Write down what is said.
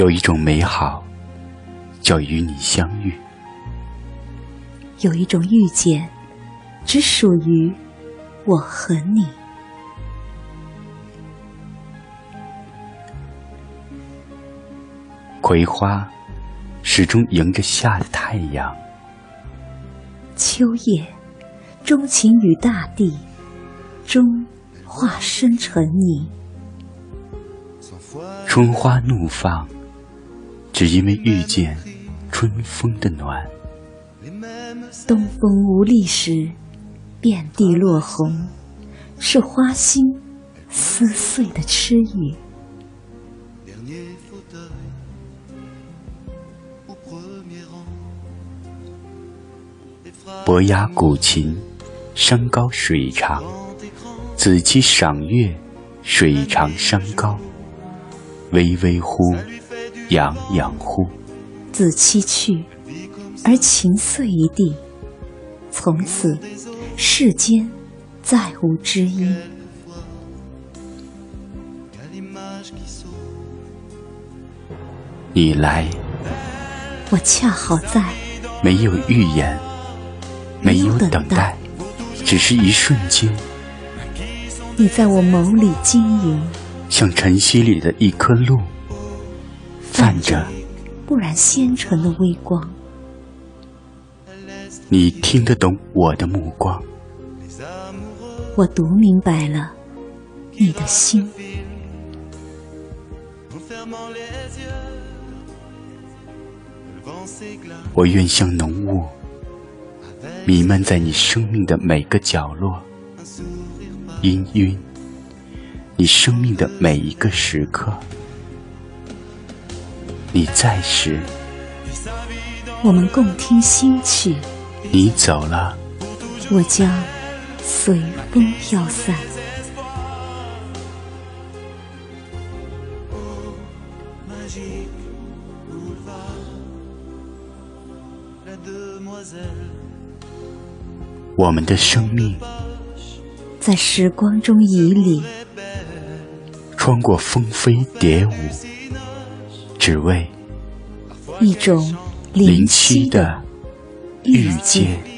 有一种美好，叫与你相遇；有一种遇见，只属于我和你。葵花始终迎着夏的太阳，秋叶钟情于大地，终化身成泥。春花怒放，只因为遇见春风的暖。东风无力时，遍地落红，是花心撕碎的痴语。伯牙鼓琴，山高水长，子期赏月，水长山高。巍巍乎，洋洋乎。子期去，而琴碎一地，从此世间再无知音。你来，我恰好在。没有预言，没有等待，只是一瞬间。你在我眸里晶莹。像晨曦里的一颗露，泛着不染纤尘的微光。你听得懂我的目光，我读明白了你的心。我愿像浓雾，弥漫在你生命的每个角落，氤氲。你生命的每一个时刻，你在时，我们共听心曲；你走了，我将随风飘散。我们的生命在时光中迤逦。穿过蜂飞蝶舞，只为一种零七的遇见。